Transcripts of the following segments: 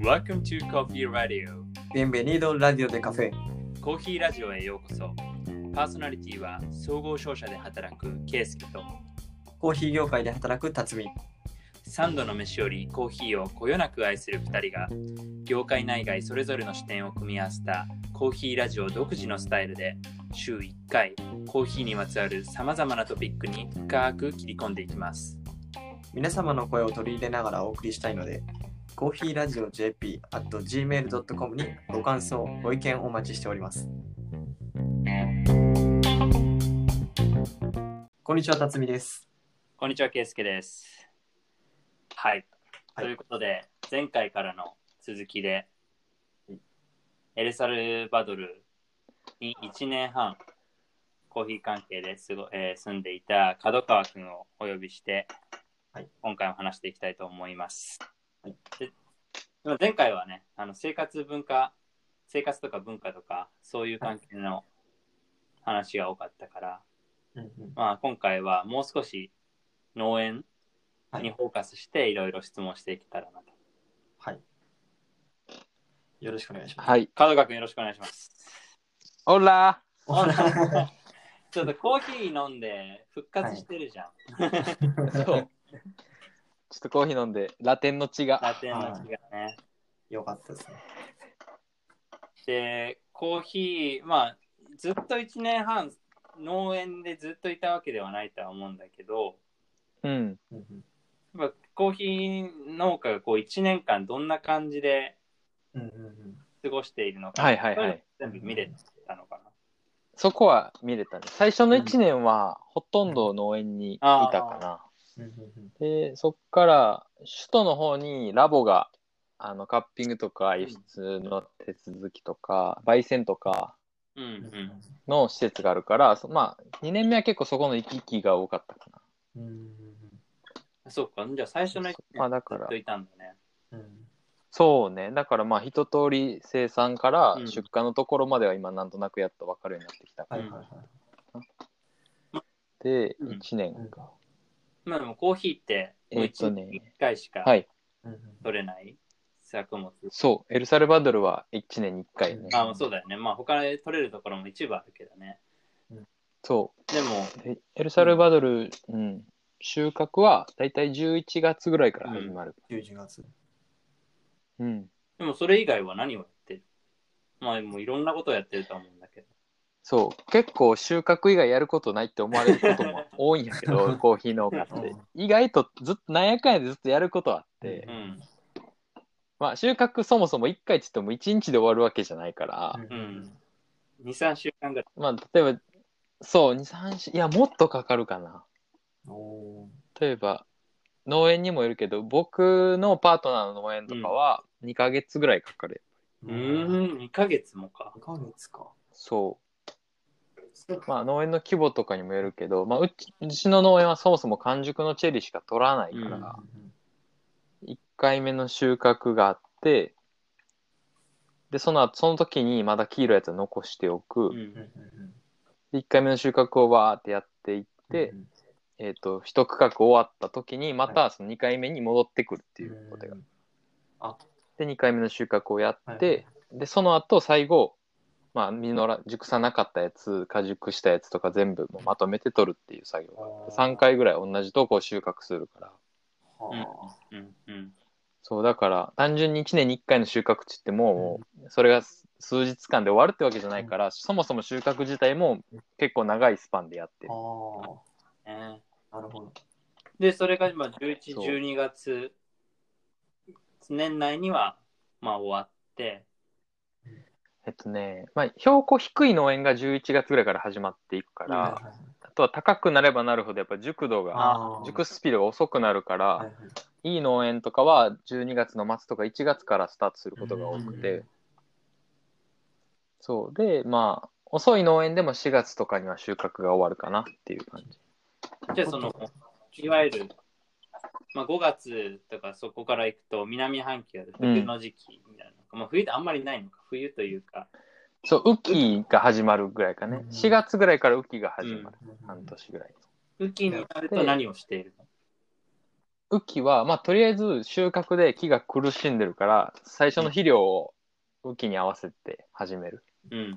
Welcome to Coffee Radio. Bienvenido Radio de Café コーヒーラジオへようこそ。パーソナリティは総合商社で働くケイスケと。コーヒー業界で働く辰巳。3度の飯よりコーヒーをこよなく愛する2人が業界内外それぞれの視点を組み合わせたコーヒーラジオ独自のスタイルで週1回コーヒーにまつわるさまざまなトピックに深く切り込んでいきます皆様の声を取り入れながらお送りしたいのでコーヒーラジオ JP at gmail.com にご感想ご意見お待ちしております。こんにちは辰巳です。こんにちはケイスケです。はい、はい。ということで前回からの続きでエルサルバドルに1年半コーヒー関係ですご、えー住んでいた角川くんをお呼びして、はい今回も話していきたいと思います。はいで前回はねあの生活文化生活とか文化とかそういう関係の話が多かったから、うんうんまあ、今回はもう少し農園はいにフォーカスしていろいろ質問していけたらなと。はいよろしくお願いしますはい。角川くんよろしくお願いします。オラ ちょっとコーヒー飲んで復活してるじゃん。そう。ちょっとコーヒー飲んで、ラテンの血が。ラテンの血がね。よかったですねで、コーヒー、まあ、ずっと1年半、農園でずっといたわけではないとは思うんだけど、うん。やっぱコーヒー農家がこう1年間どんな感じで過ごしているのか、はいはいはい全部見れたのかな。そこは見れたね。最初の1年は、ほとんど農園にいたかな。で、そっから、首都の方にラボが、あの、カッピングとか輸出の手続きとか、焙煎とか。の施設があるから、そまあ、2年目は結構そこの行き来が多かったかな。うんうんそうか、じゃあ最初の1まあだから年ずっといたんだね。うんそうね。だからまあ一通り生産からうん出荷のところまでは今なんとなくやっと分かるようになってきたから。で、うん1年か。まあでもコーヒーって、もうえっとね1回しかはい。取れない作物。そう。エルサルバドルは1年に1回ね。あ、まあそうだよね。まあ他で取れるところも一部あるけどね。そでも、う。でエルサルバドル、うん。収穫はだいたい11月ぐらいから始まる。11月うん。でもそれ以外は何をやって？るまあもういろんなことをやってると思う。そう。結構収穫以外やることないって思われることも 多いんやけど、コーヒー農家って。意外とずっと、なんやかんやでずっとやることあって、うん。まあ収穫そもそも1回って言っても1日で終わるわけじゃないから、うん。2、3週間ぐらい。まあ例えば、そう、2、3週、いや、もっとかかるかな。例えば、農園にもよるけど、僕のパートナーの農園とかは2ヶ月ぐらいかかる。うーん、2ヶ月もか。2ヶ月かそう。まあ農園の規模とかにもよるけど、まあうちうちの農園はそもそも完熟のチェリーしか取らないから、うん。1回目の収穫があって、で、その後、その時にまだ黄色いやつは残しておく。で1回目の収穫をわーってやっていって、うん。えっ、と、一区画終わった時に、またその2回目に戻ってくるっていうことが。あで、2回目の収穫をやって、はい。で、その後、最後、まあ、実ら、熟さなかったやつ、果熟したやつとか全部もうまとめて取るっていう作業があって、3回ぐらい同じとこを収穫するから。はうん。うん。そう、だから、単純に1年に1回の収穫って言っても、もうそれが数日間で終わるってわけじゃないから、そもそも収穫自体も結構長いスパンでやってる。あねあなるほどで、それが今11、そう12月、年内には、まあ終わって、えっとね、まあ、標高低い農園が11月ぐらいから始まっていくから、はいはいはい。あとは高くなればなるほどやっぱ熟度が、熟すスピードが遅くなるから、はいはい。いい農園とかは12月の末とか1月からスタートすることが多くて、うんそう。で、まあ、遅い農園でも4月とかには収穫が終わるかなっていう感じ。じゃあその、いわゆる、まあ、5月とかそこから行くと南半球で冬の時期みたいな。のか、まあ、冬ってあんまりないのか冬というか。そう、雨季が始まるぐらいかね。うん。4月ぐらいから雨季が始まる。半年ぐらい。雨季になると何をしているの？雨季は、まあ、とりあえず収穫で木が苦しんでるから、最初の肥料を雨季に合わせて始める。うん。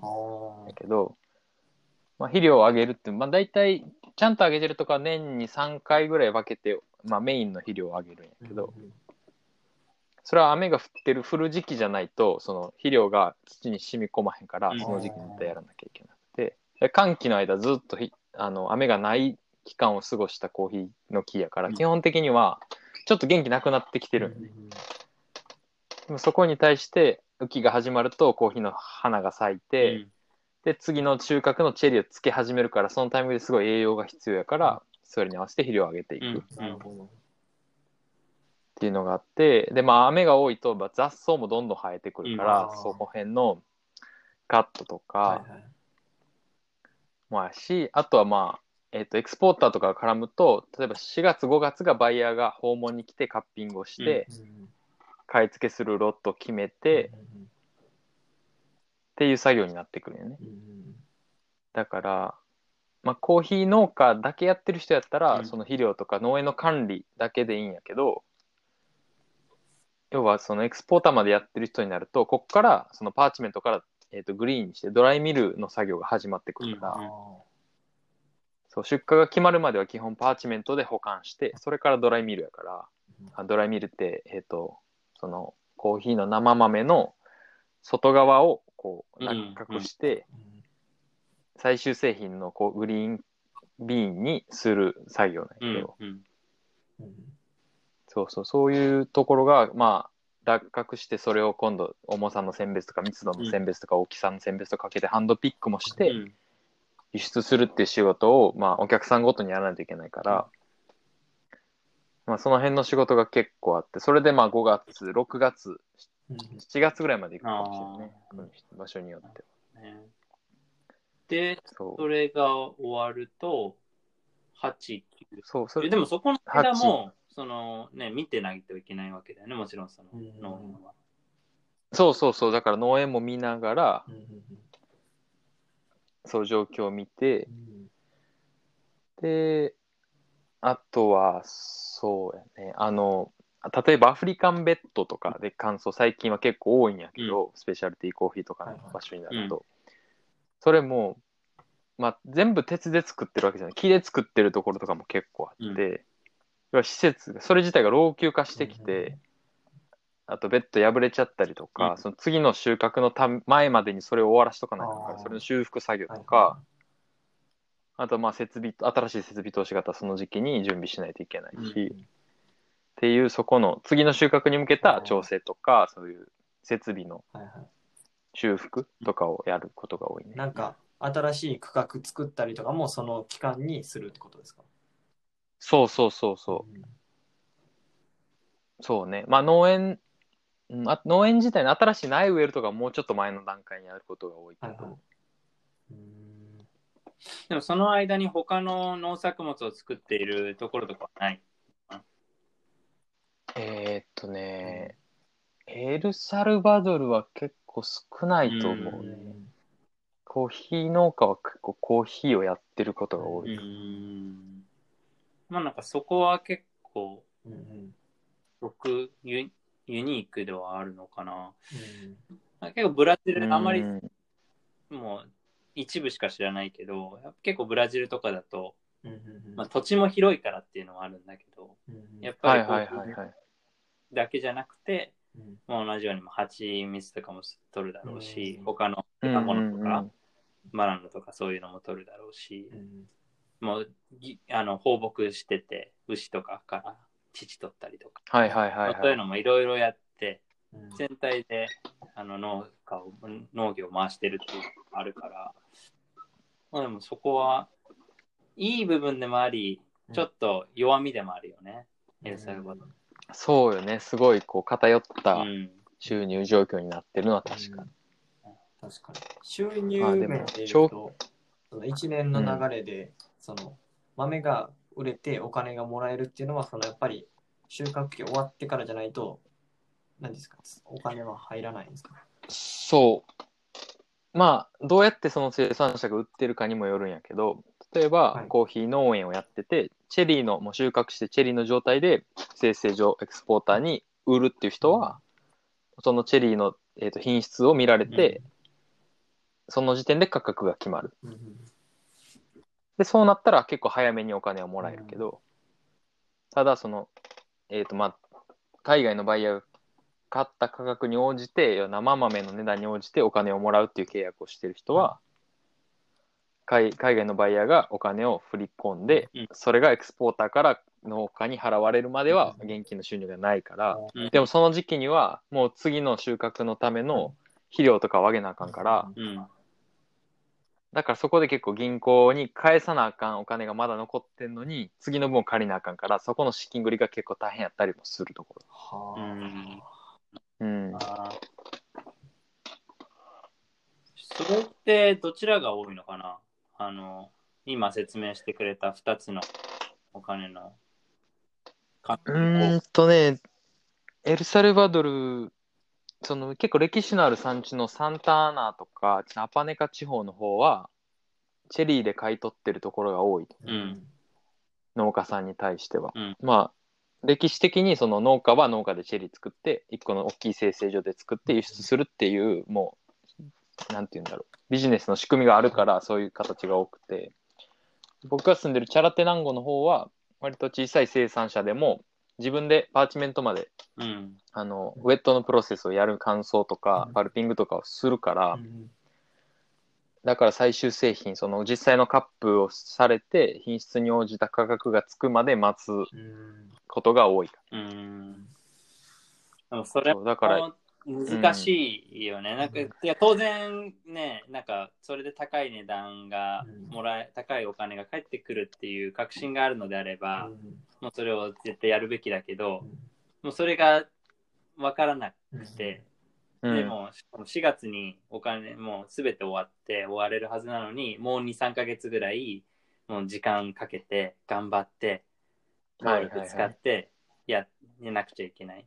だけど、まあ、肥料をあげるって、まあ、大体、ちゃんとあげてるとか年に3回ぐらい分けて、まあ、メインの肥料をあげるんやけど、それは雨が降ってる、降る時期じゃないと、その肥料が土に染み込まへんからう、ん。その時期に絶対やらなきゃいけなくて、で寒気の間ずっとひあの雨がない期間を過ごしたコーヒーの木やから、うん。基本的にはちょっと元気なくなってきてるん。で。もそこに対して、雨季が始まるとコーヒーの花が咲いて、で、次の収穫のチェリーをつけ始めるから、そのタイミングですごい栄養が必要やから、それに合わせて肥料をあげていく。うん。なるほど。っていうのがあって、で、まあ、雨が多いと、まあ、雑草もどんどん生えてくるから、うん。そこ辺のカットとかはいはい。もあるし、あとはまあ、えっ、と、エクスポーターとかが絡むと、例えば4月、5月がバイヤーが訪問に来てカッピングをして、買い付けするロットを決めて、っていう作業になってくるよね。だから、まあ、コーヒー農家だけやってる人やったら、うん。その肥料とか農園の管理だけでいいんやけど、要はそのエクスポーターまでやってる人になると、ここからそのパーチメントから、えー、とグリーンにしてドライミルの作業が始まってくるから、うんそう出荷が決まるまでは基本パーチメントで保管して、それからドライミルやから、あドライミルって、えっ、と、そのコーヒーの生豆の外側をこううん落角して、最終製品のこうグリーンビーンにする作業なんやけど、うんそうそう、そういうところが、まあ、落角して、それを今度、重さの選別とか、密度の選別とか、大きさの選別とかかけて、ハンドピックもして、うん。輸出するっていう仕事を、まあ、お客さんごとにやらないといけないから、まあ、その辺の仕事が結構あって、それでまあ、5月、6月、7月ぐらいまで行くかもしれないね場所によっては。ね。で、そう。それが終わると、8、9。そう、それでもそこの間も、そのね、見てないといけないわけだよね、もちろんそのうん。農園は。そうそうそう、だから農園も見ながら、そう状況を見て、で、あとは、そうやね、あの、例えばアフリカンベッドとかで乾燥、最近は結構多いんやけど、スペシャルティーコーヒーとかの場所になると、それも、まあ、全部鉄で作ってるわけじゃない、木で作ってるところとかも結構あって、うん要は施設が、それ自体が老朽化してきて、あとベッド破れちゃったりとか、うん。その次の収穫のた前までにそれを終わらしとかないとかそれの修復作業とか、あとまあ設備、新しい設備投資型その時期に準備しないといけないし、っていうそこの次の収穫に向けた調整とか、そういう設備の修復とかをやることが多いね。なんか新しい区画作ったりとかもその期間にするってことですか？そうそうそうそう。そうね。まあ農園、うんあ農園自体の新しい苗植えるとかもうちょっと前の段階にやることが多いけど、はいはいでもその間に他の農作物を作っているところとかはない？えーっとね、エルサルバドルは結構少ないと思うね。コーヒー農家は結構コーヒーをやってることが多うい。ん。まあなんかそこは結構、うんうん。僕ユユニークではあるのかな。うん結構ブラジル、あんまりうん。もう一部しか知らないけど、結構ブラジルとかだと、うんうんまあ、土地も広いからっていうのはあるんだけど、うんやっぱりはいはいはいはい。だけじゃなくて、うん。まあ、同じように蜂蜜とかも取るだろうし、うん他のうん。果物とか、うんうんバナナとかそういうのも取るだろうし。う、んもうぎあの放牧してて、牛とかから乳取ったりとか、はいはいはいはい。そういうのもいろいろやって、うん。全体であの農家を農業を回してるっていうのがあるから、まあ、でもそこはいい部分でもあり、ちょっと弱みでもあるよね、エルサルバド。ル。そうよね。すごいこう偏ったうん。収入状況になってるのは確かに。確かに。収入面で言う長とその一年の流れで、その豆が売れてお金がもらえるっていうのはそのやっぱり収穫期終わってからじゃないと何ですかお金は入らないんですか？そう。まあ、どうやってその生産者が売ってるかにもよるんやけど、例えば、はい。コーヒー農園をやってて、チェリーの、もう収穫してチェリーの状態で、生成所、エクスポーターに売るっていう人は、そのチェリーの、えー、と品質を見られて、その時点で価格が決まる。うんうんで、そうなったら結構早めにお金をもらえるけど、ただその、えっ、と、まあ、海外のバイヤーが買った価格に応じて、生豆の値段に応じてお金をもらうっていう契約をしてる人は、海海外のバイヤーがお金を振り込んで、うん。それがエクスポーターから農家に払われるまでは現金の収入がないから、うん。でもその時期にはもう次の収穫のための肥料とかをあげなあかんから、うん。だからそこで結構銀行に返さなあかんお金がまだ残ってんのに、次の分を借りなあかんから、そこの資金繰りが結構大変やったりもするとこはあ。うん。それってどちらが多いのかな？あの、今説明してくれた2つのお金の関うーんとね、エルサルバドル、その結構歴史のある産地のサンタアナとか、アパネカ地方の方は、チェリーで買い取ってるところが多い。うん農家さんに対しては。うんまあ、歴史的にその農家は農家でチェリー作って、一個の大きい生成所で作って輸出するっていう、もう、なんて言うんだろう。ビジネスの仕組みがあるから、そういう形が多くて。僕が住んでるチャラテナンゴの方は、割と小さい生産者でも、自分でパーチメントまで、うん。あの、ウェットのプロセスをやる乾燥とかうん、パルピングとかをするから、うんだから最終製品、その実際のカップをされて、品質に応じた価格がつくまで待つうんことが多い。うん。でもそれだからも難しいよね。なんか、いや、当然ね、なんか、それで高い値段がうん。もらえ、高いお金が返ってくるっていう確信があるのであれば、うん。もうそれを絶対やるべきだけどう、ん。もうそれが分からなくて、うん。でも、しかも4月にお金、もうすべて終わって終われるはずなのに、もう2、3ヶ月ぐらい、もう時間かけて、頑張って、労力使って、や、やなくちゃいけない。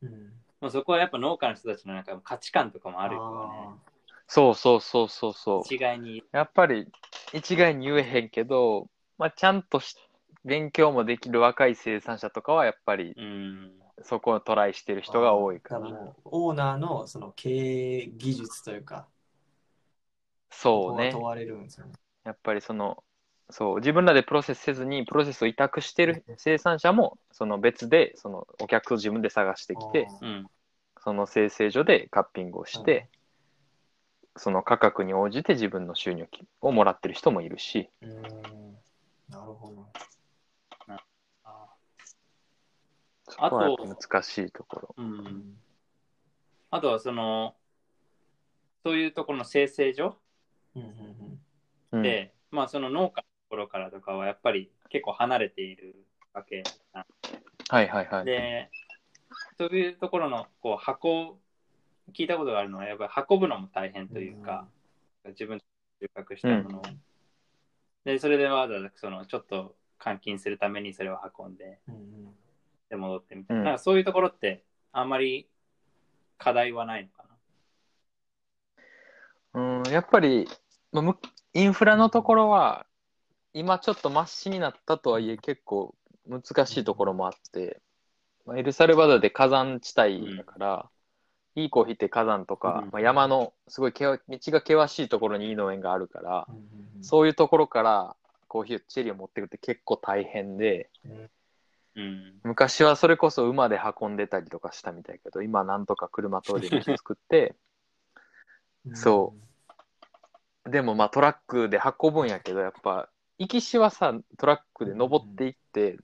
そこはやっぱ農家の人たちの中価値観とかもあるよそうそうそうそうそうね。。一概に。やっぱり一概に言えへんけど、まあ、ちゃんとし勉強もできる若い生産者とかはやっぱりうん。そこをトライしてる人が多いから。だかオーナーのその経営技術というか、そうね問。われるんですよね。やっぱりその、そう、自分らでプロセスせずにプロセスを委託してる生産者も、その別で、そのお客を自分で探してきて、うん。その生成所でカッピングをして、その価格に応じて自分の収入をもらってる人もいるし、うーんなるほど。あそこはやっあとぱ難しいところ。うん。あとはその、そういうところの生成所うんうんうんで、まあその農家のところからとかはやっぱり結構離れているわけなんはいはいはい。で、そういうところのこう箱、聞いたことがあるのは、やっぱり運ぶのも大変というか、自分で収穫したものを。で、それでわざわざそのちょっと換金するためにそれを運んで、うんうん。で戻ってみたいな。うん。なんかそういうところってあんまり課題はないのかうん、やっぱり、まあむインフラのところは、今ちょっとマシになったとはいえ、結構難しいところもあって、まあエルサルバドルで火山地帯だから、いいコーヒーって火山とか、うんまあ、山のすごい険道が険しいところにいい農園があるから、うんうんそういうところからコーヒーをチェリーを持ってくるって結構大変で。昔はそれこそ馬で運んでたりとかしたみたいけど、今なんとか車通り道作って、そでもまあトラックで運ぶんやけど、やっぱ、行きしはさ、トラックで登っていって、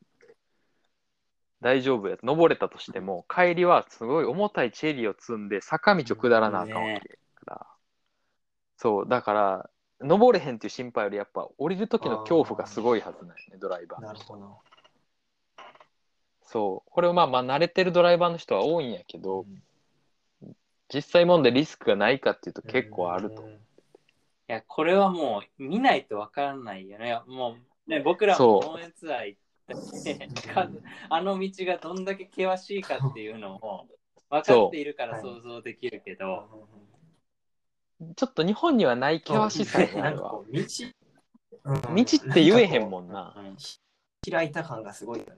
大丈夫や。登れたとしても、帰りはすごい重たいチェリーを積んで、坂道を下らなあかんわけから。そう、だから、登れへんっていう心配より、やっぱ降りる時の恐怖がすごいはずなんよね、ドライバー。なるほど。そう。これをまあまあ慣れてるドライバーの人は多いんやけど、実際問題リスクがないかっていうと結構あると。いや、これはもう見ないとわからないよね。もうね、僕らそうも農園ツアー行っ あの道がどんだけ険しいかっていうのを分かっているから想像できるけど、ちょっと日本にはない険しさなんかこ。う道うん道って言えへんもんな。うん開いた感がすごいよね。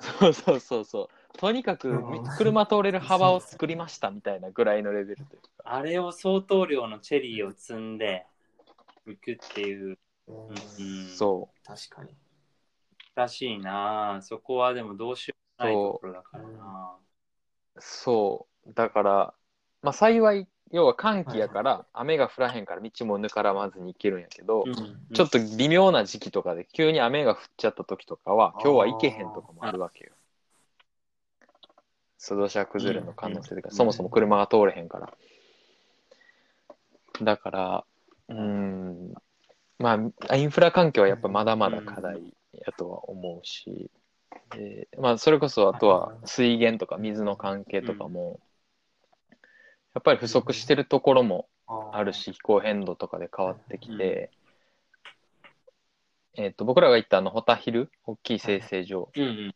そうそうそうそう。とにかくうん車通れる幅を作りましたみたいなぐらいのレベルというか。あれを相当量のチェリーを積んで行くっていう、うんうん、そ確かに。らしいなそこはでもどうしようもないところだからなう。そう。だから、まあ幸い、要は寒気やから、雨が降らへんから道もぬからまずに行けるんやけど、うんちょっと微妙な時期とかで急に雨が降っちゃった時とかは、今日は行けへんとかもあるわけよ。土砂崩れの可能性とか、うんそもそも車が通れへんから。だから、うーん、まあ、インフラ環境はやっぱまだまだ課題やとは思うし、でまあ、それこそあとは水源とか水の関係とかも、やっぱり不足してるところもあるし、気候変動とかで変わってきて、えっ、と、僕らが行ったあの、ホタヒル、大きい生成所、うんうん。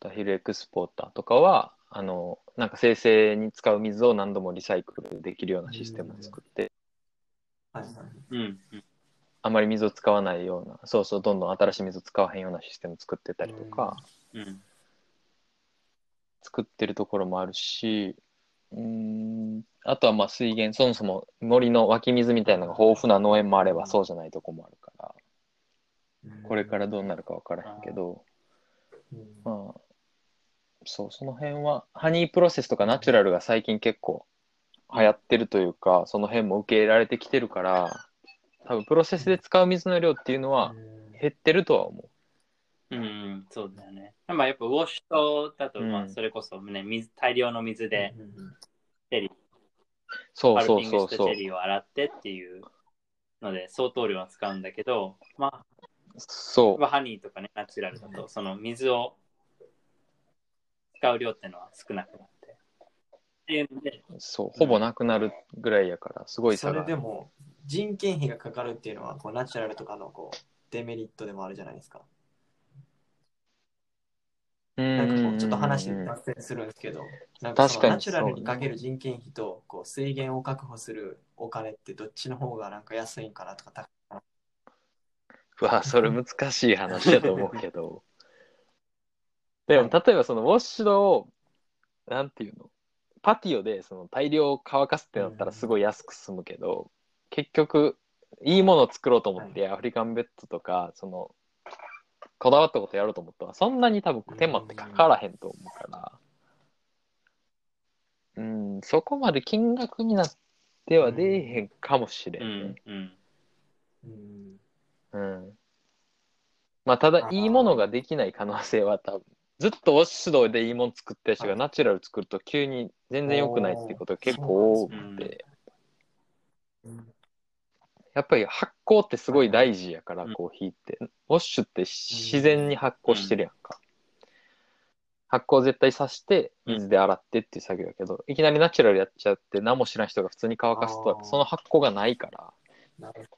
ホタヒルエクスポーターとかは、あの、なんか生成に使う水を何度もリサイクルできるようなシステムを作って、うんうんあまり水を使わないような、そうそう、どんどん新しい水を使わへんようなシステム作ってたりとか、うん作ってるところもあるし、うーん、あとはまあ水源、そもそも森の湧き水みたいなのが豊富な農園もあれば、そうじゃないとこもあるから、これからどうなるか分からへんけど、うん。まあ、そう、その辺は、ハニープロセスとかナチュラルが最近結構流行ってるというか、その辺も受け入れられてきてるから、多分プロセスで使う水の量っていうのは減ってるとは思うんうんそうだよねまあやっぱウォッシュとだとまうんあそれこそね水大量の水でチェリーう。そうそうピングしたチそうそう。ェリーを洗ってっていうので相当量は使うんだけどまあそうまあハニーとかねナチュラルだとその水を使う量っていうのは少なくなってっていうのでそう、ほぼなくなるぐらいやから、すごいそ差がある。れでも人件費がかかるっていうのはこうナチュラルとかのこうデメリットでもあるじゃないですか。ななんかこうちょっと話脱線するんですけど、なんかナチュラルにかける人件費とこう水源を確保するお金ってどっちの方がなんか安いんかなとか高いかなうわ、それ難しい話だと思うけど。でも、例えばそのウォッシュドを、なんていうの、パティオでその大量乾かすってなったらすごい安く済むけど、結局、いいものを作ろうと思って、アフリカンベッドとか、その、こだわったことやろうと思ったら、そんなに多分手間ってかからへんと思うから、うん、そこまで金額になっては出えへんかもしれうんうんうん。うん。まあ、ただいいものができない可能性は多分、ずっとウォッシュドでいいもの作ってる人がナチュラル作ると急に全然良くないっていうことが結構多くうんて、うんやっぱり発酵ってすごい大事やから、うんコーヒーって。ウォッシュって自然に発酵してるやんか。発酵絶対さして、水で洗ってっていう作業やけど、いきなりナチュラルやっちゃって何も知らん人が普通に乾かすとあ、ーその発酵がないから、なる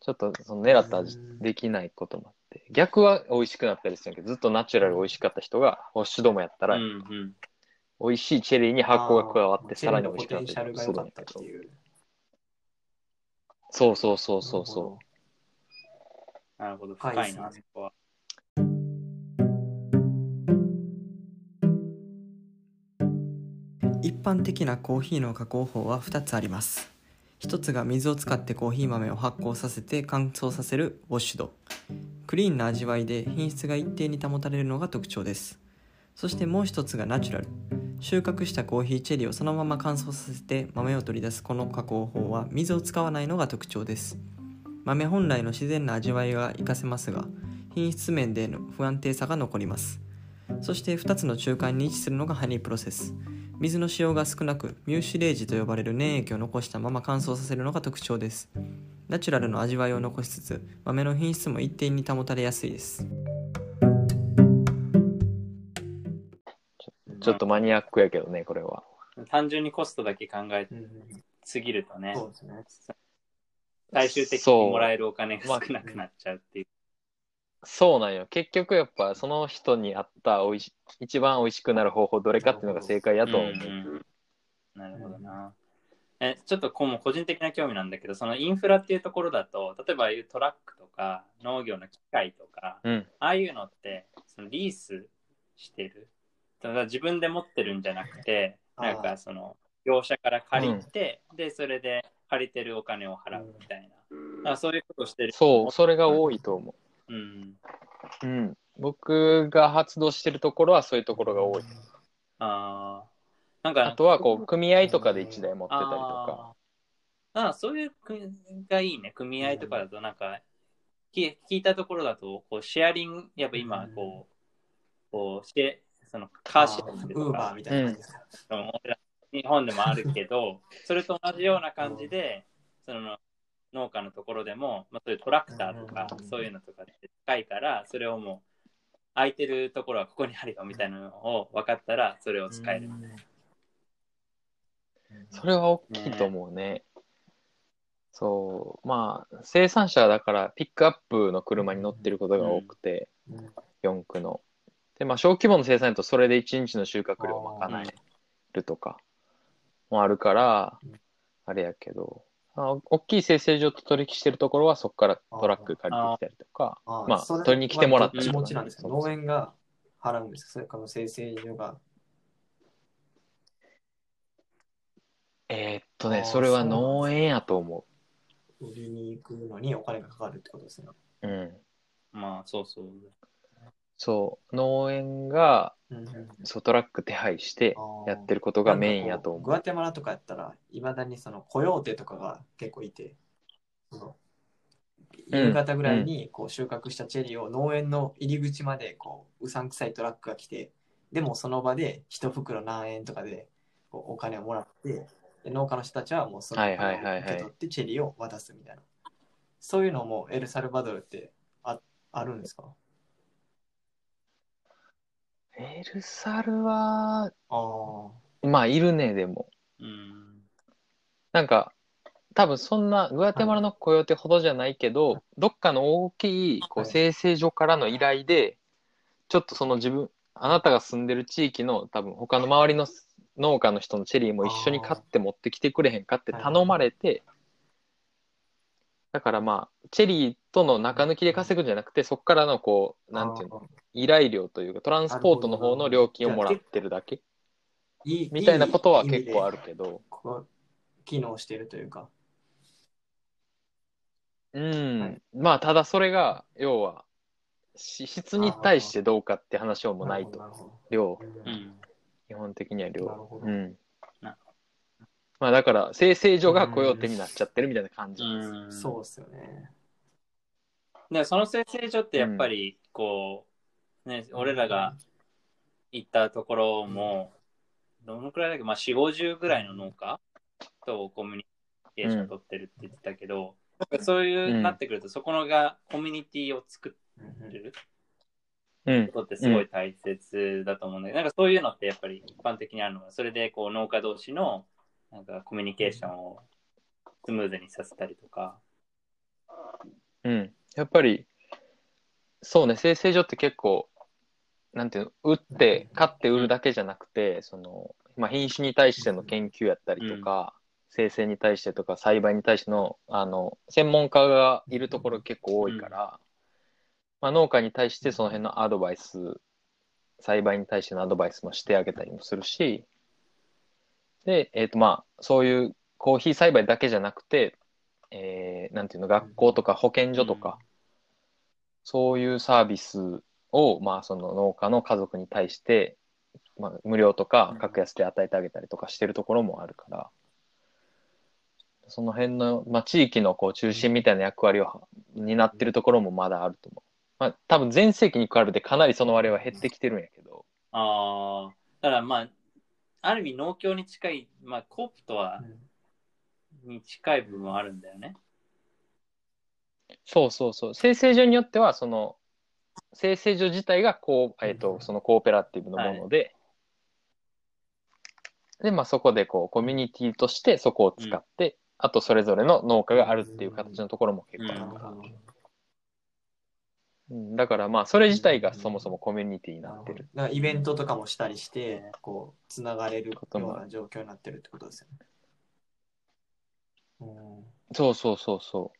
ちょっとその狙った味できないこともあって、逆は美味しくなったりするんやけど、ずっとナチュラル美味しかった人が、ウォッシュドもやったら、うんうん美味しいチェリーに発酵が加わって、さらに美味しくなったりするポテンシャルが良かっんやけどたって。いう。そうそうそうそうそなるほど。深深いいですねなそこは。一般的なコーヒーの加工法は2つあります。一つが水を使ってコーヒー豆を発酵させて乾燥させるウォッシュド。クリーンな味わいで品質が一定に保たれるのが特徴です。そしてもう一つがナチュラル収穫したコーヒーチェリーをそのまま乾燥させて豆を取り出すこの加工法は水を使わないのが特徴です。豆本来の自然な味わいが活かせますが品質面での不安定さが残ります。そして2つの中間に位置するのがハニープロセス。水の使用が少なくミューシレージと呼ばれる粘液を残したまま乾燥させるのが特徴です。ナチュラルの味わいを残しつつ豆の品質も一定に保たれやすいです。ちょっとマニアックやけどね、これは。単純にコストだけ考えすぎるとねそうですね最終的にもらえるお金が少なくなっちゃうっていうそうなんよ。結局やっぱその人に合ったおいし一番美味しくなる方法どれかっていうのが正解やとは思う。うんうんなるほどな。えちょっとこう個人的な興味なんだけど、そのインフラっていうところだと、例えばああいうトラックとか農業の機械とか、うん。ああいうのってそのリースしてる。ただ自分で持ってるんじゃなくて、なんかその業者から借りて、で、それで借りてるお金を払うみたいな。だからそういうことをしてる。そう、それが多いと思うん。う。うん。僕が発動してるところはそういうところが多い。ああ。なんか、あとは、こう、組合とかで1台持ってたりとか。あーあー、そういう組がいいね。組合とかだと、なんか、聞聞いたところだと、こう、シェアリング、やっぱ今、こう、こう、シェその、カーシェアとかウーバーみ、たいな感じですか。うん日本でもあるけど、それと同じような感じで、その、農家のところでも、まあ、そういうトラクターとかうん、そういうのとかって高いから、それをもう、空いてるところはここにあるよみたいなのを分かったら、それを使える。それは大きいと思うね。そう。まあ、生産者だから、ピックアップの車に乗ってることが多くて、うん4区の。で、まあ、小規模の生産だとそれで1日の収穫量を賄えるとかもあるからうん、あれやけど、あ大きい生成所と取引してるところはそこからトラック借りてきたりとか、あまあそれ取りに来てもらったり気とか持ちなんですか農園が払うんですか？それかの生成所が。えーっとね、それは農園やと思売りに行くのにお金がかかるってことですね。う。うん。まあ、そうそう。そう。農園が、うんうんそう、トラック手配してやってることがメインやと思う。グアテマラとかやったら、いまだにそのコヨーテとかが結構いて、そのうん夕方ぐらいにこう収穫したチェリーを農園の入り口までこううさんくさいトラックが来て、でもその場で一袋何円とかでこうお金をもらって、で農家の人たちはもうそのおはいはいはいはい金を受け取ってチェリーを渡すみたいな。そういうのもエルサルバドルってああるんですか？エルサルは、ああ。まあ、いるね、でも。うん。なんか、多分そんな、グアテマラの雇用手ほどじゃないけど、どっかの大きい、こう、はい生成所からの依頼で、ちょっとその自分、あなたが住んでる地域の多分他の周りの農家の人のチェリーも一緒に買って持ってきてくれへんかって頼まれて、だからまあ、チェリーとの中抜きで稼ぐんじゃなくて、そこからのこう、なんていうの、依頼料というか、トランスポートの方の料金をもらってるだけ？いいみたいなことは結構ある。るけど、機能しているというか。うん、はいまあ、ただそれが、要は、し質に対してどうかって話はもうないと。量、ど。うん。基本的には量。うんな。まあ、だから、生成所が雇用手になっちゃってるみたいな感じ。うん、そうですよね。でその生成所ってやっぱりこう、ね、俺らが行ったところも、どのくらいだっけ、まあ、4、50ぐらいの農家とコミュニケーション取ってるって言ってたけど、そういう、うんなってくると、そこのがコミュニティを作るうんこ。とってすごい大切だと思うんだけど、なんかそういうのってやっぱり一般的にあるのが、それでこう農家同士のなんかコミュニケーションをスムーズにさせたりとか。うん。やっぱり、そうね、生成所って結構、なんていうの、売って、買って売るだけじゃなくて、その、まあ、品種に対しての研究やったりとか、生成に対してとか、栽培に対しての、あの、専門家がいるところ結構多いから、まあ、農家に対してその辺のアドバイス、栽培に対してのアドバイスもしてあげたりもするし、で、えっ、と、まあ、そういうコーヒー栽培だけじゃなくて、えーなんていうの、学校とか保健所とか、そういうサービスを、まあ、その農家の家族に対して、まあ、無料とか格安で与えてあげたりとかしてるところもあるから、その辺の、まあ、地域のこう中心みたいな役割を担ってるところもまだあると思う。まあ、多分全盛期に比べてかなりその割合は減ってきてるんやけど、ああ、だからまあ、ある意味農協に近い、まあ、コープとは、に近い部分はあるんだよね。そうそうそう。生成所によっては、その、生成所自体がこう、えっ、と、そのコーペラティブのもので、で、まあそこでこう、コミュニティとしてそこを使って、あとそれぞれの農家があるっていう形のところも結構あるから。うん、だからまあ、それ自体がそもそもコミュニティになってる。イベントとかもしたりして、こう、つながれるような状況になってるってことですよね。うんそうそうそうそう。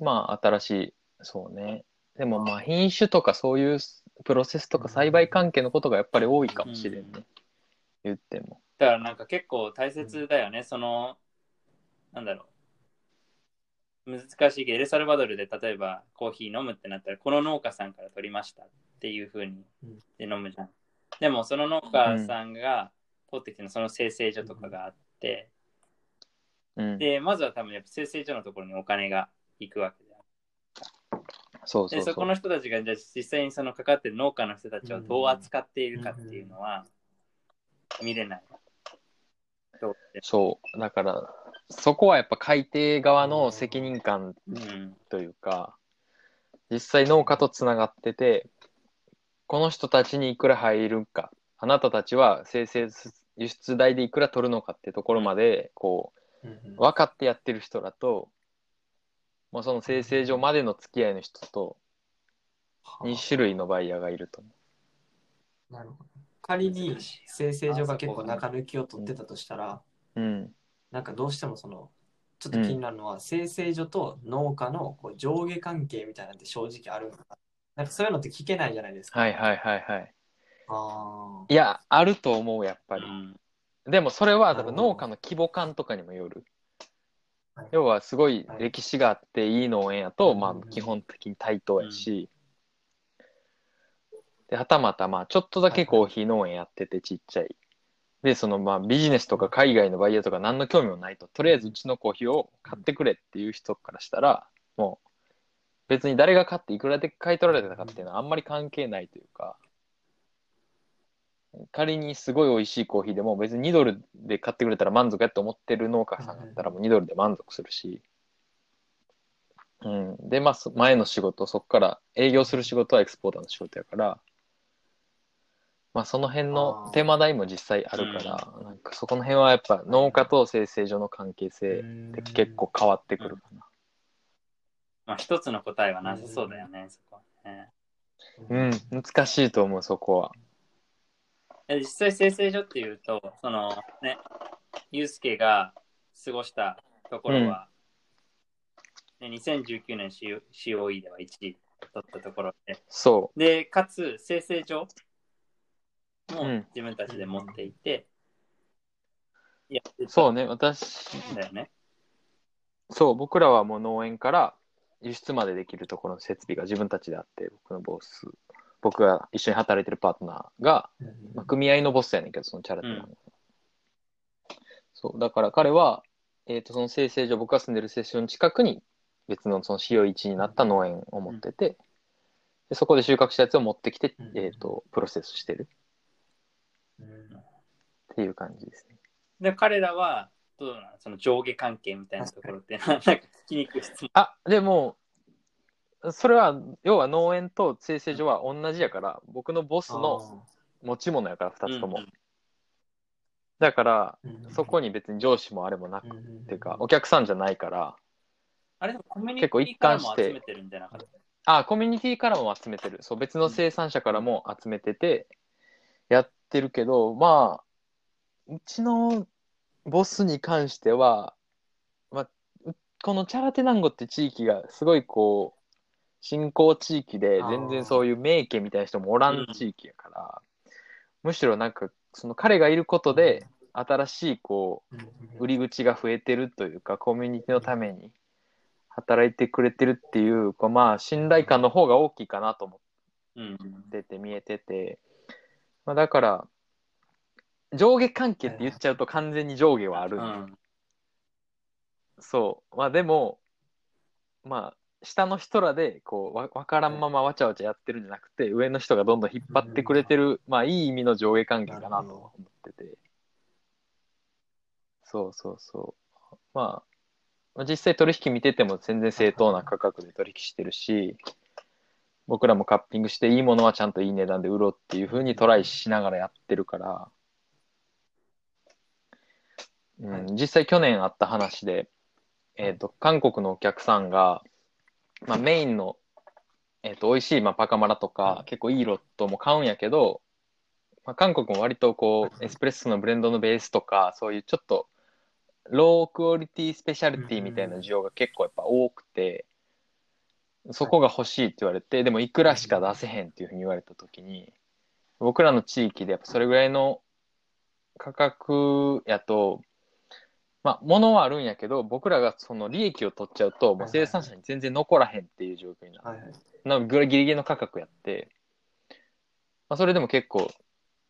まあ、新しい、そうね。でもまあ、品種とかそういうプロセスとか栽培関係のことがやっぱり多いかもしれんね。言っても。だからなんか結構大切だよね。その、なんだろう。難しいけど、エルサルバドルで例えばコーヒー飲むってなったら、この農家さんから取りましたっていうふうにうんで飲むじゃん。でもその農家さんが取ってきてのその生成所とかがあって、うん。で、まずは多分やっぱ生成所のところにお金が行くわけじゃん。で、そうそうそう。そこの人たちがじゃあ実際にそのかかってる農家の人たちをどう扱っているかっていうのは見れない。そう。だから、そこはやっぱ海底側の責任感うん。というか、実際農家とつながってて、この人たちにいくら入るか、あなたたちは生成輸出代でいくら取るのかってところまで、こう、うん分かってやってる人だと、もうその生成所までの付き合いの人と2種類のバイヤーがいると思なるほど。仮に生成所が結構中抜きを取ってたとしたら、う。うん。なんかどうしてもその、ちょっと気になるのは、生成所と農家のこう上下関係みたいなのって正直あるのかな？なんかそういうのって聞けないじゃないですか。はいはいはいはい。あいや、あると思う、やっぱり。うんでもそれは農家の規模感とかにもよるはい。要はすごい歴史があっていい農園やと、うんまあ基本的に対等やし、で、はたまたまあちょっとだけコーヒー農園やっててちっちゃい。で、そのまあビジネスとか海外のバイヤーとか何の興味もないと、とりあえずうちのコーヒーを買ってくれっていう人からしたら、もう別に誰が買っていくらで買い取られたかっていうのはあんまり関係ないというか、仮にすごい美味しいコーヒーでも別に2ドルで買ってくれたら満足やと思ってる農家さんだったらもう2ドルで満足するし、うん。で、まあそ前の仕事、そこから営業する仕事はエクスポーターの仕事やから、まあその辺の手間代も実際あるから、なんかそこの辺はやっぱ農家と生成所の関係性って結構変わってくるかな。まあ一つの答えはなさそうだよね、そこはね。うん、難しいと思う、そこは。で実際生成所っていうと、そのね、ユースケが過ごしたところは、ね、2019年 CO- COE では1位取ったところで、そで、かつ生成所もうん自分たちで持っていて、う。たそうね、私、んだよね。そう、僕らはもう農園から輸出までできるところの設備が自分たちであって、僕のボス、僕が一緒に働いてるパートナーが、まあ、組合のボスやねんけど、そのチャラティの、うん。そう、だから彼は、えっ、と、その生成所、僕が住んでる生成所の近くに別のその CO1 になった農園を持ってて、でそこで収穫したやつを持ってきて、うん。えっ、と、プロセスしてる。うんっていう感じですね。で、彼らは、どうなのその上下関係みたいなところって、なんか聞きにくい質問。あ、でも、それは、要は農園と生成所は同じやから、僕のボスの持ち物やから、二つとも。うんうん。だから、うんそこに別に上司もあれもなく、うんっていうか、お客さんじゃないから、あれでもコミュニテ結構ィから一貫しても集めてるんじゃなかったあ、コミュニティからも集めてる。そう、別の生産者からも集めてて、やってるけど、まあ、うちのボスに関しては、まあ、うこのチャラテナンゴって地域がすごいこう、新興地域で全然そういう名家みたいな人もおらん地域やから、むしろなんか、その彼がいることで、新しいこう、売り口が増えてるというか、コミュニティのために働いてくれてるっていう、こうまあ、信頼感の方が大きいかなと思うん。ってて見えてて、まあ、だから、上下関係って言っちゃうと完全に上下はある。そう。まあでも、まあ、下の人らで、こう、わわからんままわちゃわちゃやってるんじゃなくて、上の人がどんどん引っ張ってくれてる、まあ、いい意味の上下関係かなと思ってて。そうそうそう。まあ、実際取引見てても全然正当な価格で取引してるし、僕らもカッピングしていいものはちゃんといい値段で売ろうっていう風にトライしながらやってるから、うん、実際去年あった話で、えっ、と、韓国のお客さんが、まあ、メインの、えっ、と、美味しい、まあ、パカマラとか、結構いいロットも買うんやけど、まあ、韓国も割とこう、エスプレッソのブレンドのベースとか、そういうちょっとロークオリティスペシャリティみたいな需要が結構やっぱ多くて、そこが欲しいって言われて、でもいくらしか出せへんっていうふうに言われた時に、僕らの地域でやっぱそれぐらいの価格やと、まあ、物はあるんやけど、僕らがその利益を取っちゃうと、もう生産者に全然残らへんっていう状況になる。はいはい。なギリギリの価格やって、まあ、それでも結構、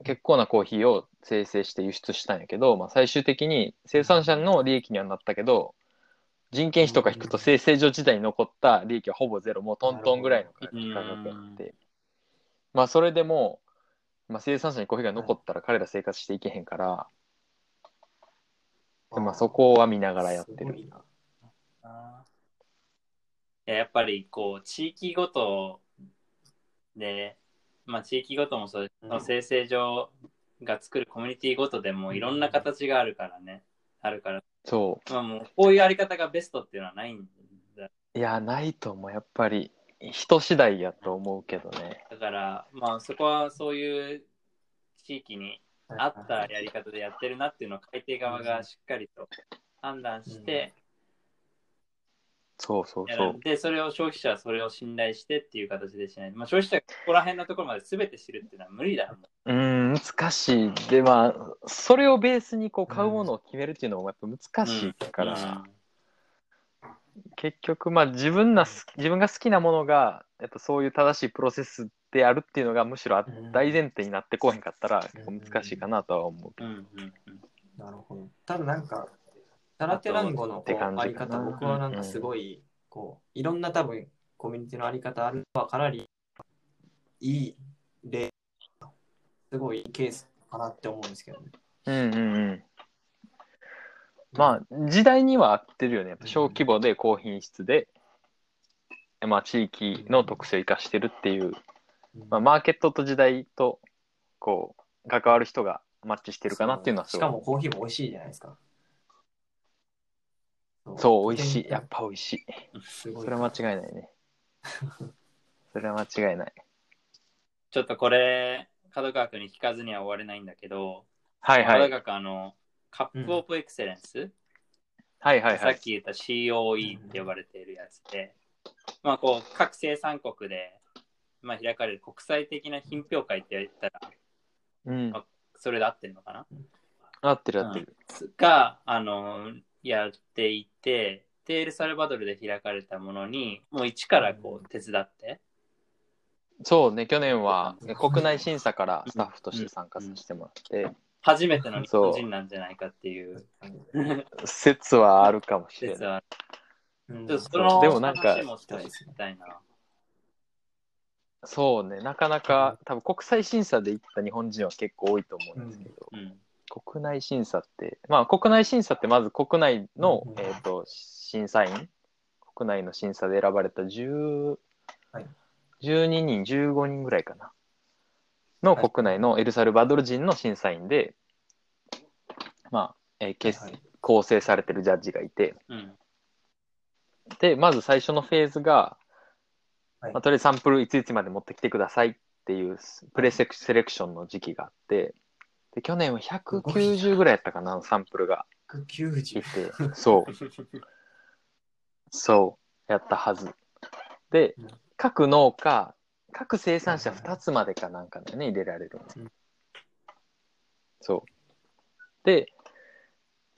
結構なコーヒーを生成して輸出したんやけど、まあ、最終的に生産者の利益にはなったけど、人件費とか引くと生成所時代に残った利益はほぼゼロ、もうトントンぐらいの価格やって、まあそれでも、まあ、生産者にコーヒーが残ったら彼ら生活していけへんから、でまあそこは見ながらやってる。やっぱりこう地域ごとで、まあ、地域ごともそううん生成所が作るコミュニティごとでもいろんな形があるからね、あるから、そまあ、もうこういうあり方がベストっていうのはないんだう。いや、ないと思う。やっぱり人次第やと思うけどね。だから、まあ、そこはそういう地域に合ったやり方でやってるなっていうのを改定側がしっかりと判断して、そうそうやそうる。で、それを消費者はそれを信頼してっていう形でしない。まあ、消費者がここら辺のところまで全て知るっていうのは無理だ。うーん、難しい。で、まあ、それをベースにこう買うものを決めるっていうのもやっぱ難しいから、結局、まあ自分なす、自分が好きなものが、やっぱそういう正しいプロセスであるっていうのがむしろ大前提になってこうへんかったらうん結構難しいかなとは思うけうんど。うんうんなるほど。ただなんか、タラテランゴのこうあり方、僕はなんかすごい、こう、いろんな多分コミュニティのあり方あるのはかなりいい例、すごいいいケースかなって思うんですけどね。うんうんうん。まあ、時代には合ってるよね。やっぱ小規模で高品質で、まあ地域の特性を生かしてるっていう、まあマーケットと時代と、こう、関わる人がマッチしてるかなっていうのはすごいしかもコーヒーも美味しいじゃないですか。そう、美味しい。やっぱ美味しい。すごい。それは間違いないね。それは間違いない。ちょっとこれ、角川君に聞かずには終われないんだけど、はいはい。角川君あの、カップオブエクセレンス、はいはいはい。さっき言った COE って呼ばれているやつで、まあこう、各生産国で、まあ、開かれる国際的な品評会って言ったら、うん。それで合ってるのかな？合ってる合ってる。が、あの、やっていて、で、エルサルバドルで開かれたものに、もう一からこう手伝って、そうね、去年はうん。国内審査からスタッフとして参加させてもらって、初めての日本人なんじゃないかっていう。説はあるかもしれない。でもなんか話も少し聞きたいな。そうね、なかなか、多分国際審査で行った日本人は結構多いと思うんですけど、うん。国内審査って、まあ国内審査ってまず国内の、うん。えっ、と、審査員、国内の審査で選ばれた10、はい。12人、15人ぐらいかな。のはい。国内のエルサルバドル人の審査員で、まあ、えー結はい。構成されてるジャッジがいて、うん。で、まず最初のフェーズが、はい。まあ、とりあえずサンプルいついつまで持ってきてくださいっていうプレセクセレクションの時期があって、で、去年は190ぐらいやったかな、サンプルが。い190。て、そう、そう、やったはず。でうん、各農家、各生産者はいはいはい2つまでかなんかだよね、入れられるの。うん。そう。で、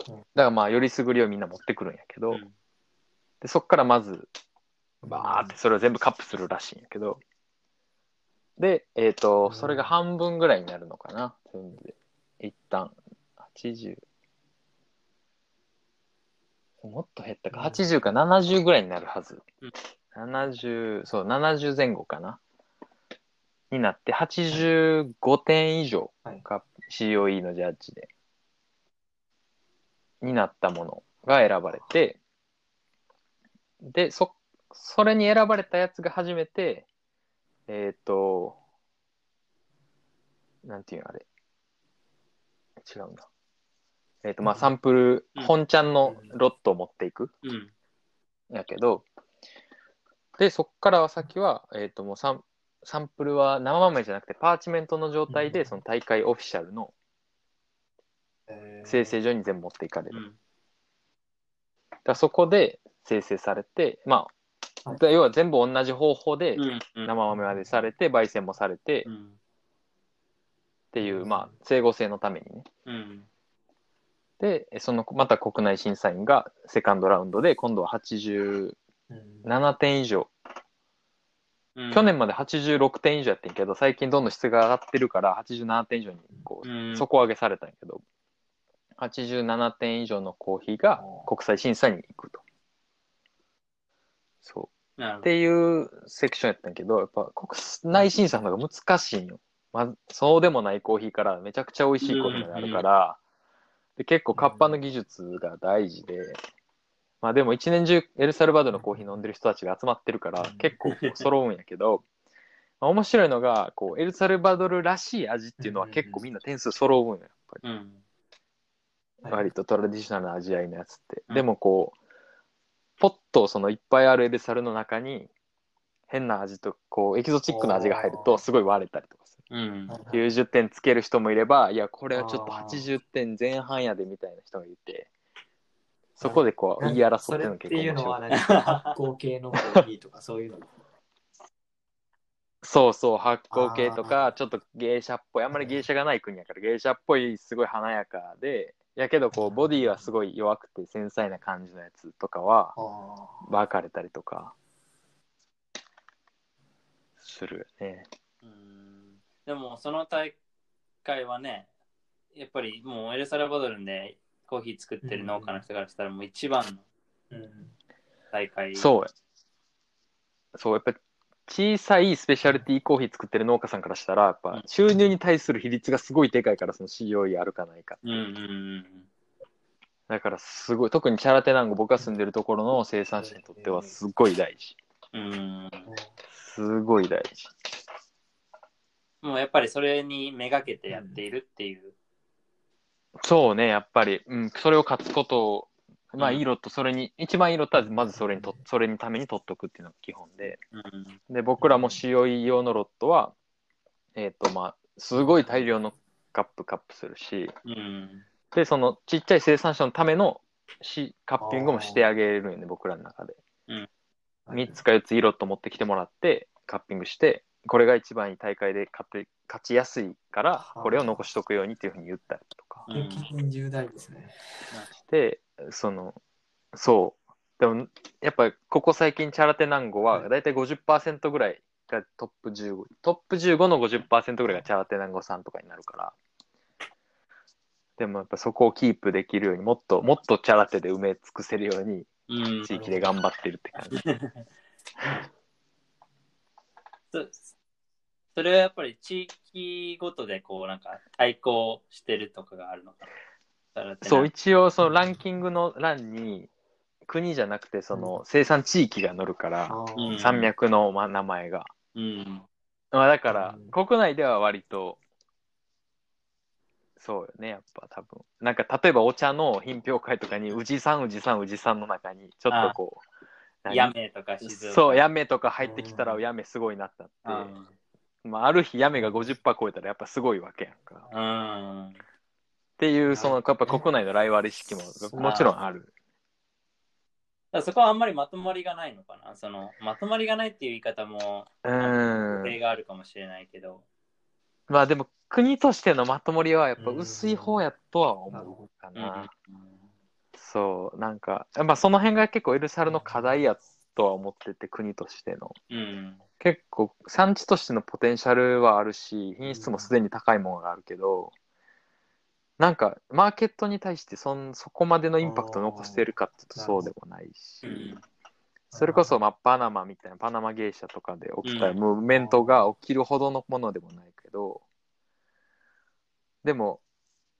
うん。だからまあ、よりすぐりをみんな持ってくるんやけど、うん。でそこからまず、バーってそれを全部カップするらしいんやけど、で、えっ、と、うん。それが半分ぐらいになるのかな、全部で。一旦、80。もっと減ったか、うん。80か70ぐらいになるはず。うん。70、そう、70前後かな。になって、85点以上はい。が COE のジャッジで、になったものが選ばれて、で、そ、それに選ばれたやつが初めて、えっ、と、なんていうのあれ。違うな。えっ、と、まあ、サンプル、うん本ちゃんのロットを持っていく。うん。やけど、で、そっから先は、えっ、と、もうサンサンプルは生豆じゃなくて、パーチメントの状態で、うんその大会オフィシャルのえー生成所に全部持っていかれる。うん。らそこで生成されて、まあ、はい要は全部同じ方法でうん生豆までされて、焙煎もされてっうん。ていう、まあ、整合性のためにね。うん。で、その、また国内審査員がセカンドラウンドで、今度は87うん点以上、うん。去年まで86点以上やってんけど、最近どんどん質が上がってるから、87点以上にこう、うん。底上げされたんやけど、87点以上のコーヒーが国際審査に行くと。そう。っていうセクションやったんやけど、やっぱ国内審査の方が難しいんよ。まず、そうでもないコーヒーからめちゃくちゃ美味しいコーヒーまであるから、で結構カッパの技術が大事で、まあでも一年中エルサルバドルのコーヒー飲んでる人たちが集まってるから結構揃うんやけど、まあ、面白いのが、こう、エルサルバドルらしい味っていうのは結構みんな点数揃うんよ、やっぱり。割とトラディショナルな味わいのやつって。うんでもこう、ポッとそのいっぱいあるエルサルの中に、変な味と、こう、エキゾチックな味が入ると、すごい割れたりとかする。うん90点つける人もいれば、いや、これはちょっとあー80点前半やでみたいな人がいて、そこでこう、言い争ってるの結構それっていうのは面白い。何発酵系のコーヒーとかそういうの？そうそう、発酵系とか、ちょっと芸者っぽい、あんまり芸者がない国やから、芸者っぽい、すごい華やかで、やけどこう、ボディはすごい弱くて繊細な感じのやつとかは、あ分かれたりとか、するよね。うん。でもその大会はねやっぱりもうエルサルバドルでコーヒー作ってる農家の人からしたらもう一番のうん。大会。そう。そう、やっぱ小さいスペシャルティーコーヒー作ってる農家さんからしたら、やっぱうん。収入に対する比率がすごいでかいから、その COE あるかないか。うんうんうん。だからすごい、特にチャラテナンゴ、僕が住んでるところの生産者にとってはすごい大事。うん。うんすごい大事。もうやっぱりそれにめがけてやっているっていう、そうね、やっぱり、うん、それを勝つことを、まあ、うん。色とそれに、一番色とはまずそれにと、それにために取っとくっていうのが基本で、うん。で、僕らも COE 用のロットは、えっ、と、まあ、すごい大量のカップカップするし、うん。で、そのちっちゃい生産者のためのしカッピングもしてあげるよね、僕らの中で。3つか4つ色と持ってきてもらって、カッピングして、これが一番いい大会で勝って勝ちやすいから、これを残しとくようにっていうふうに言ったりとか。うん。責任重大ですね。して、その、そう。でも、やっぱここ最近チャラテナンゴは、だいたい50%ぐらいがトップ15、トップ15の50%ぐらいがチャラテナンゴさんとかになるから、でもやっぱそこをキープできるようにもっともっとチャラテで埋め尽くせるようにうん地域で頑張ってるって感じ。そそれはやっぱり地域ごとでこうなんか対抗してるとかがあるのかな？そう、一応そのランキングの欄に国じゃなくてその生産地域が載るから、うん。山脈のま名前が。うん。まあだからうん。国内では割とそうよね、やっぱ多分。なんか例えばお茶の品評会とかに宇治さん、宇治さん、宇治さんの中にちょっとこう、何？やめとか静岡そう、やめとか入ってきたらやめすごいなったって。う。ん。まあ、ある日やめが50%超えたらやっぱすごいわけやんか。っうんていう、その、やっぱ国内のライバル意識ももちろんある。だからそこはあんまりまとまりがないのかなそのまとまりがないっていう言い方もうーん。例があるかもしれないけど、まあでも、国としてのまとまりはやっぱ薄い方やとは思うかうんな。そう、なんか、まあその辺が結構エルサルの課題やとは思ってて、国としての。うん結構産地としてのポテンシャルはあるし、品質もすでに高いものがあるけど、なんかマーケットに対してそんそこまでのインパクトを残してるかっていうとそうでもないし、うん。それこそまあパナマみたいな、パナマ芸者とかで起きたうん。ムーブメントが起きるほどのものでもないけど、でも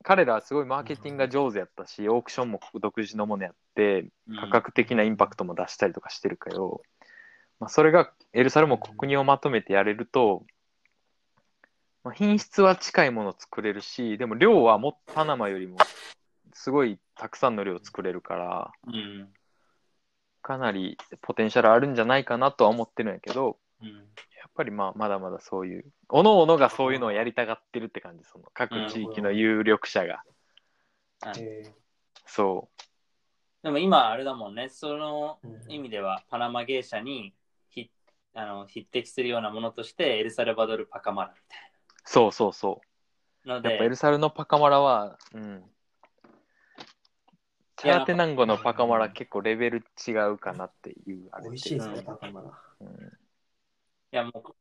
彼らはすごいマーケティングが上手やったし、オークションも独自のものやって、価格的なインパクトも出したりとかしてるけど、まあ、それがエルサルも国をまとめてやれると、まあ、品質は近いものを作れるし、でも量はもっとパナマよりもすごいたくさんの量を作れるから、うんかなりポテンシャルあるんじゃないかなとは思ってるんやけど、うんやっぱりまあまだまだそういう、おのおのがそういうのをやりたがってるって感じ、その各地域の有力者が。えそでも今あれだもんね、そのうん。意味ではパナマ芸者にひあの匹敵するようなものとしてエルサルバドル・パカマラみたいそうそうそう。なやっぱエルサルのパカマラは、うん。チャラテナンゴのパカマラ結構レベル違うかなっていうあれ美味しいですね、うんパカマラ。うんいやも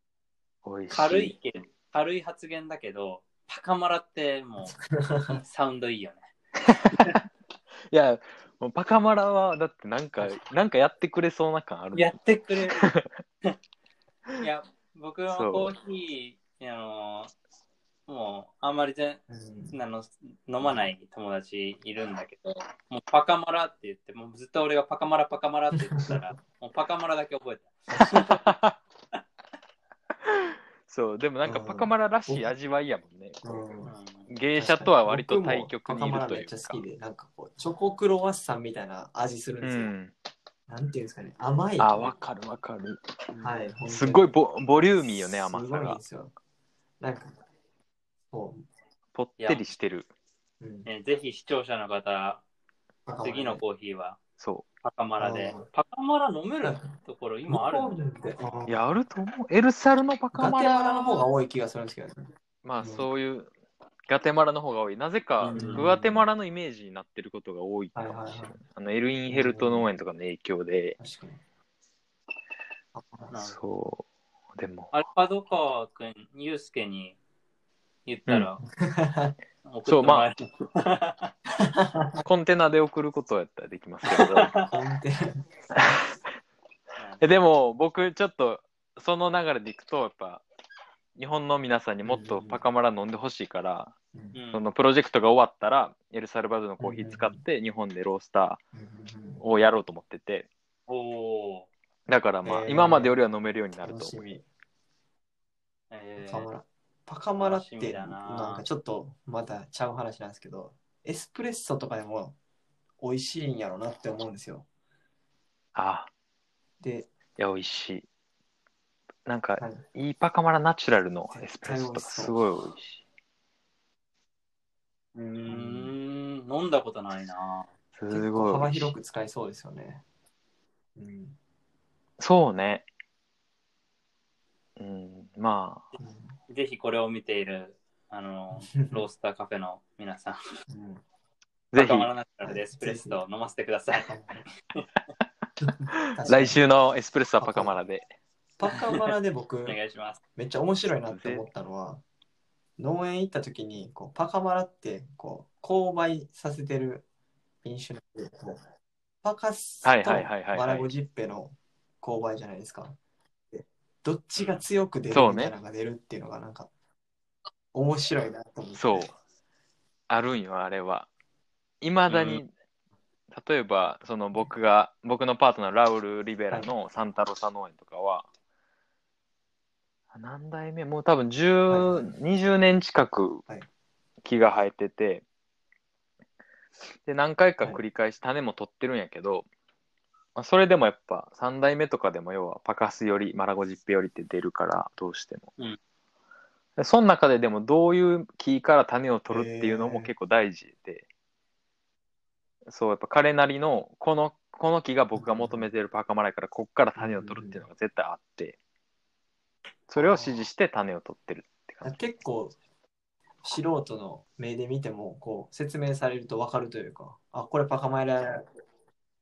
う美味しい。軽いけど軽い発言だけど、パカマラってもう サウンドいいよね。いや、もうパカマラはだってなんか、なんかやってくれそうな感あるもんやってくれる。いや、僕はそうコーヒー、あのもうあんまりぜうんあの飲まない友達いるんだけど、もうパカマラって言って、もうずっと俺がパカマラパカマラって言ってたら、もうパカマラだけ覚えた。そう、でもなんかパカマラらしい味わいやもんね。うんうん芸者とは割と対極にいると僕もパカマラめいうかっちゃ好。きで、なんかこう、チョコクロワッサンみたいな味するんですよ。うん。なんていうんですかね、甘い。あ、わかるわかる。はい。すごいボボリューミーよね、甘すごいんさがで。すよ。なんか、そぽってりしてる。う。うん、えーぜひ視聴者の方、次のコーヒーはそパカマラでうん。パカマラ飲めるところ今ある？いや、あると思う。エルサルのパカマガテマララの方が多い気がするんですけどね。まあうんそういうガテマラの方が多い。なぜかうんグアテマラのイメージになってることが多いかもしれない。あのエルインヘルト農園とかの影響で。確かに。なそう。でも。アルパドカ君、ユースケに言ったら、送ってそうもらえる。コンテナで送ることやったらできますけど。コンテえでも僕ちょっとその流れでいくとやっぱ日本の皆さんにもっとパカマラ飲んでほしいから、うん。うんそのプロジェクトが終わったらエルサルバドルのコーヒー使って日本でロースターをやろうと思ってて。おー。だからまあ、えー。今までよりは飲めるようになると思う。えーパカマラ。パカマラっ楽しみて、だななんかちょっとまたちゃう話なんですけど、エスプレッソとかでも美味しいんやろなって思うんですよ。あで、いや美味しいなんかはいいいパカマラナチュラルのエスプレッソとかすごい美味しいうーん、飲んだことないな。す結ごい美味しい構幅広く使えそうですよね。うん。そうねうんまあ。ぜひこれを見ている、あの、ロースターカフェの皆さん、うん。ぜひ。パカマラナチュラルでエスプレッソを飲ませてください。来週のエスプレッソはパカマラで。パカマラで僕お願いします。めっちゃ面白いなって思ったのは農園行った時にこうパカマラってこう勾配させてる品種なんでこうパカスとはいはいはいはいはい。マラゴジッペの勾配じゃないですか。でどっちが強く出るそうね。みたいなのが出るっていうのがなんか面白いなと思って。そう。あるんよあれは。いまだに、例えばその僕が僕のパートナーラウル・リベラのサンタロサ農園とかは、何代目？もう多分10、はい。20年近くはい。木が生えてて、で何回か繰り返し種も取ってるんやけど、まあ、それでもやっぱ3代目とかでも要はパカスよりマラゴジッペよりって出るからどうしても、うん。でその中ででもどういう木から種を取るっていうのも結構大事で、そうやっぱ彼なりのこのこの木が僕が求めてるパカマラやからこっから種を取るっていうのが絶対あって。それを指示して種を取ってるって感じ。結構素人の目で見てもこう説明されると分かるというかあこれパカマラっ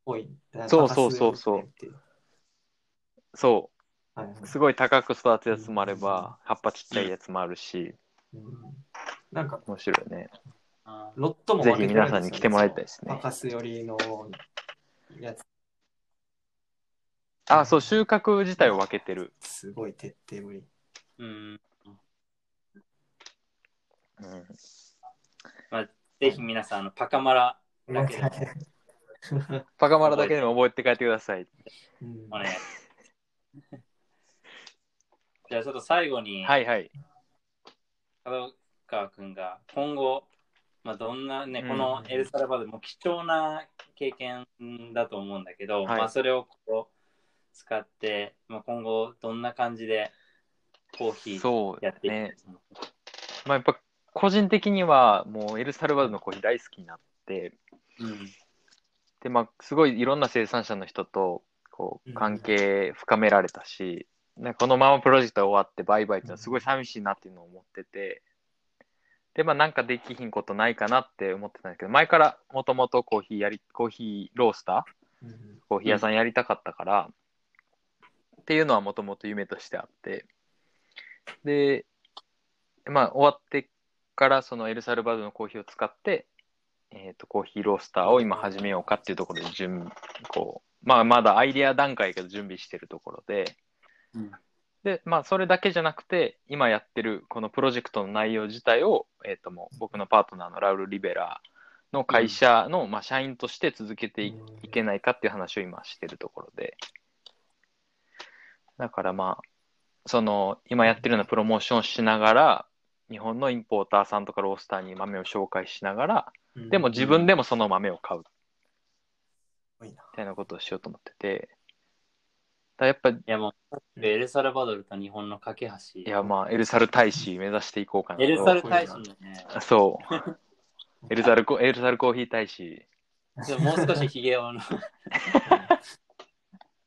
ぽい。そうそうそう。そう。そはいはい。うすごい高く育つやつもあれば葉っぱちっちゃいやつもあるし。うん。なんか面白いね。あロットもぜひ皆さんに来てもらいたいですね。そのパカス寄りのやつ。あそう収穫自体を分けてる、すごい徹底ぶり。うん、うん、ぜひ皆さん、あのパカマラだけパカマラだけでも覚えて帰ってください。うん。お願い。じゃあちょっと最後に、はいはい。門川君が今後、まあ、どんなね、うん。このエルサルバドルも貴重な経験だと思うんだけど、はい。まあそれをこう使って、まあ、今後どんな感じでコーヒーそうやっていくね。まあやっぱ個人的にはもうエルサルバドルのコーヒー大好きになってうんで、まあ、すごいいろんな生産者の人と、こう、関係深められたし、なんかこのままプロジェクトが終わってバイバイっていうのはすごい寂しいなっていうのを思ってて、で、まあなんかできひんことないかなって思ってたんだけど、前からもともとコーヒーやり、コーヒーロースターうん。コーヒー屋さんやりたかったから、っていうのはもともと夢としてあって、で、まあ終わってからそのエルサルバドルのコーヒーを使って、えっ、と、コーヒーロースターを今始めようかっていうところで準こう、まあまだアイデア段階やけど準備してるところで、うんで、まあそれだけじゃなくて、今やってるこのプロジェクトの内容自体を、えっ、ともう僕のパートナーのラウル・リベラの会社の、まあ社員として続けていけないかっていう話を今してるところで。だからまあ、その、今やってるようなプロモーションをしながら、日本のインポーターさんとかロースターに豆を紹介しながら、うんでも自分でもその豆を買うみたいなことをしようと思ってて、だやっぱ、いいやもう、エルサルバドルと日本の架け橋。やまあ、エルサル大使目指していこうかなと。エルサル大使のね、そう。エルサルコ、エルサルコーヒー大使。もう少しヒゲをの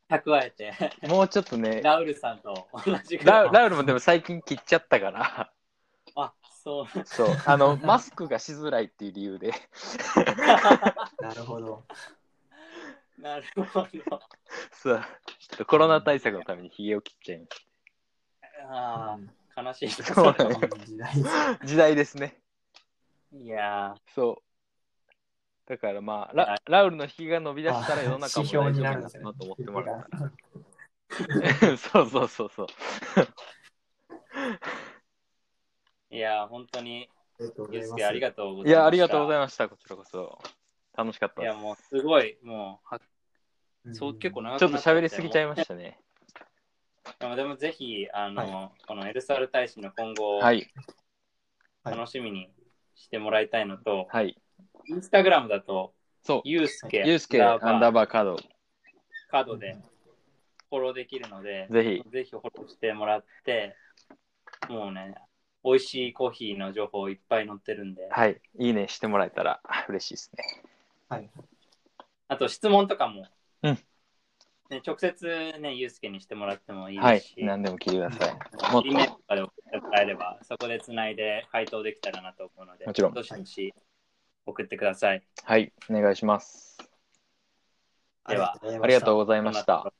蓄えて、もうちょっとね、ラウルさんと同じぐらい。ラウルもでも最近切っちゃったから、あ、そう。そう、あの、マスクがしづらいっていう理由で、なるほど。なるほど。そう、ちょっとコロナ対策のためにヒゲを切っちゃいましああ、悲しい。そうだね時代ですた。時代ですね。いやそう。だからまあ、ララウルのヒゲが伸び出したら世の中も大丈夫なのかなと思ってもらったら。そうそうそうそう。ーいやー、本当に、ありがとうございますゆうすけありがとうございまいした。や、ありがとうございまました、こちらこそ。楽しかったいや。もうすごい、もうは、そう結構長くちょっと喋りすぎちゃいまましたね。でもでもぜひ、あの、はこのエルサル大使の今後をはい、はい楽しみにしてもらいたいのと、はい。インスタグラムだと、そう、ゆうすけ、ユースケアンダーバーカード、カードでフォローできるので、ぜひ、ぜひフォローしてもらって、もうね、美味しいコーヒーの情報いっぱい載ってるんで、はい、いいねしてもらえたら嬉しいですね。はい。あと質問とかも、うんね、直接ね、ゆうすけにしてもらってもいいはいですし、、何でも聞いてください。もっと E メールとかで送ってもらえれば、そこでつないで回答できたらなと思うので、もちろんどしどし送ってください。はい、お願いします。ではありがとうございました。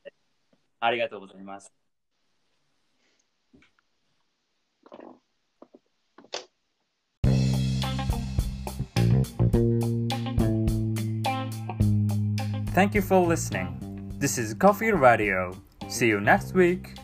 ありがとうございます。Thank you for listening. This is Coffee Radio. See you next week.